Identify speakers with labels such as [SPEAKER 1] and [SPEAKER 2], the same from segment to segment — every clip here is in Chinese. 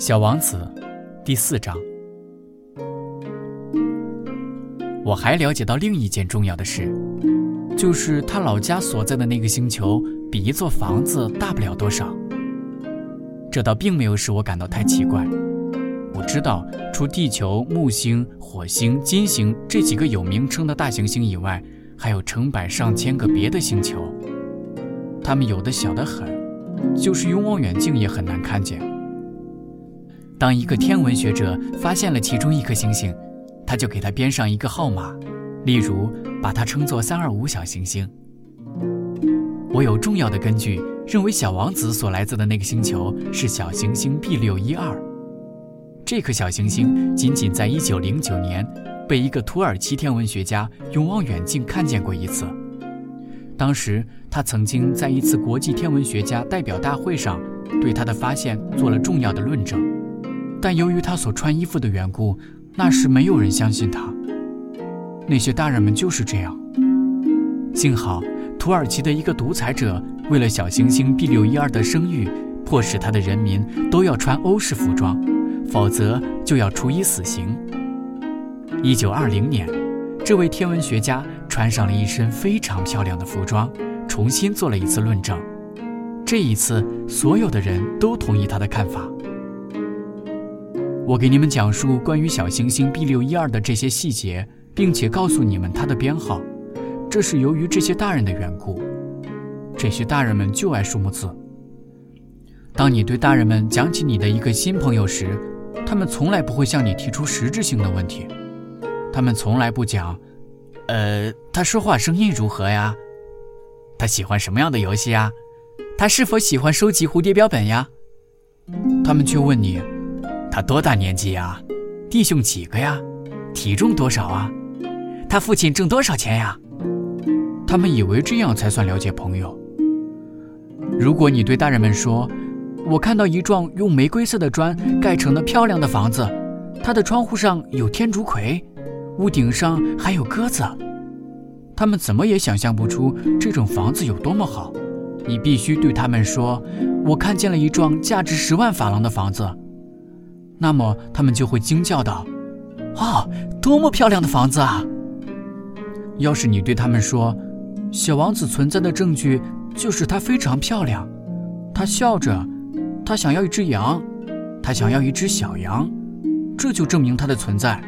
[SPEAKER 1] 小王子，第四章。我还了解到另一件重要的事，就是他老家所在的那个星球比一座房子大不了多少。这倒并没有使我感到太奇怪。我知道，除地球、木星、火星、金星这几个有名称的大行星以外，还有成百上千个别的星球，它们有的小得很，就是用望远镜也很难看见。当一个天文学者发现了其中一颗星星，他就给它编上一个号码，例如把它称作“三二五小行星”。我有重要的根据认为，小王子所来自的那个星球是小行星 B 六一二。这颗小行星仅仅在1909年被一个土耳其天文学家用望远镜看见过一次。当时他曾经在一次国际天文学家代表大会上对他的发现做了重要的论证，但由于他所穿衣服的缘故，那时没有人相信他。那些大人们就是这样。幸好土耳其的一个独裁者为了小行星 B 六一二的声誉，迫使他的人民都要穿欧式服装。否则就要处以死刑。一九二零年，这位天文学家穿上了一身非常漂亮的服装，重新做了一次论证。这一次，所有的人都同意他的看法。我给你们讲述关于小行星 B 六一二的这些细节，并且告诉你们它的编号，这是由于这些大人的缘故。这些大人们就爱数目字。当你对大人们讲起你的一个新朋友时，他们从来不会向你提出实质性的问题，他们从来不讲，呃，他说话声音如何呀？他喜欢什么样的游戏呀？他是否喜欢收集蝴蝶标本呀？他们却问你，他多大年纪呀？弟兄几个呀？体重多少啊？他父亲挣多少钱呀？他们以为这样才算了解朋友。如果你对大人们说，我看到一幢用玫瑰色的砖盖成的漂亮的房子，它的窗户上有天竺葵，屋顶上还有鸽子。他们怎么也想象不出这种房子有多么好。你必须对他们说：“我看见了一幢价值十万法郎的房子。”那么他们就会惊叫道：“哦，多么漂亮的房子啊！”要是你对他们说：“小王子存在的证据就是他非常漂亮。”他笑着。他想要一只羊，他想要一只小羊，这就证明他的存在。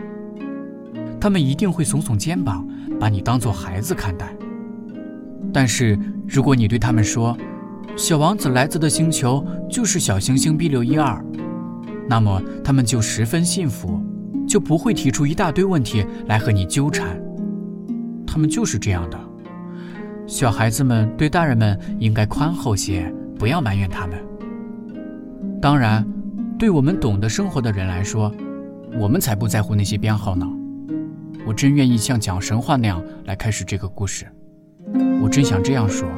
[SPEAKER 1] 他们一定会耸耸肩膀，把你当做孩子看待。但是如果你对他们说，小王子来自的星球就是小行星 B 六一二，那么他们就十分幸福，就不会提出一大堆问题来和你纠缠。他们就是这样的。小孩子们对大人们应该宽厚些，不要埋怨他们。当然，对我们懂得生活的人来说，我们才不在乎那些编号呢。我真愿意像讲神话那样来开始这个故事。我真想这样说：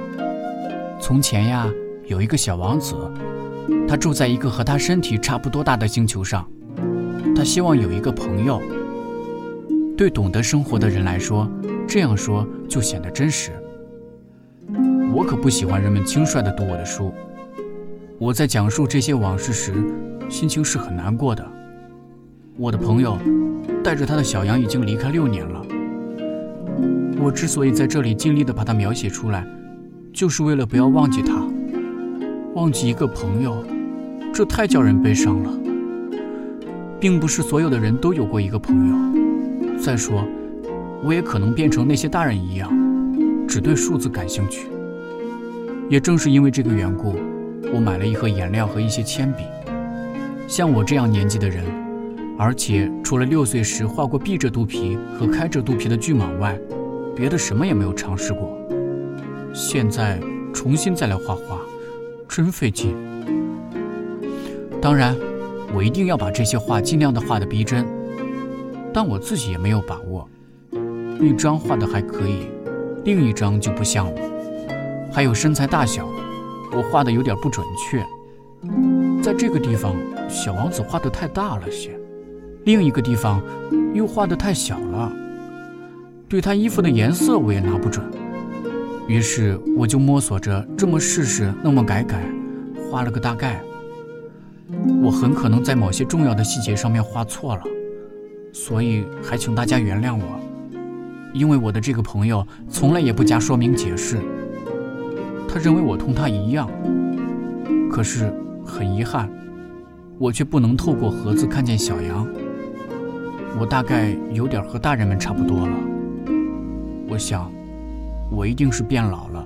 [SPEAKER 1] 从前呀，有一个小王子，他住在一个和他身体差不多大的星球上。他希望有一个朋友。对懂得生活的人来说，这样说就显得真实。我可不喜欢人们轻率地读我的书。我在讲述这些往事时，心情是很难过的。我的朋友带着他的小羊已经离开六年了。我之所以在这里尽力地把它描写出来，就是为了不要忘记他。忘记一个朋友，这太叫人悲伤了。并不是所有的人都有过一个朋友。再说，我也可能变成那些大人一样，只对数字感兴趣。也正是因为这个缘故。我买了一盒颜料和一些铅笔。像我这样年纪的人，而且除了六岁时画过闭着肚皮和开着肚皮的巨蟒外，别的什么也没有尝试过。现在重新再来画画，真费劲。当然，我一定要把这些画尽量的画的逼真，但我自己也没有把握。一张画的还可以，另一张就不像了。还有身材大小。我画的有点不准确，在这个地方，小王子画的太大了些，另一个地方又画的太小了。对他衣服的颜色我也拿不准，于是我就摸索着这么试试，那么改改，画了个大概。我很可能在某些重要的细节上面画错了，所以还请大家原谅我。因为我的这个朋友从来也不加说明解释，他认为我同他一样。可是很遗憾，我却不能透过盒子看见小羊。我大概有点和大人们差不多了。我想，我一定是变老了。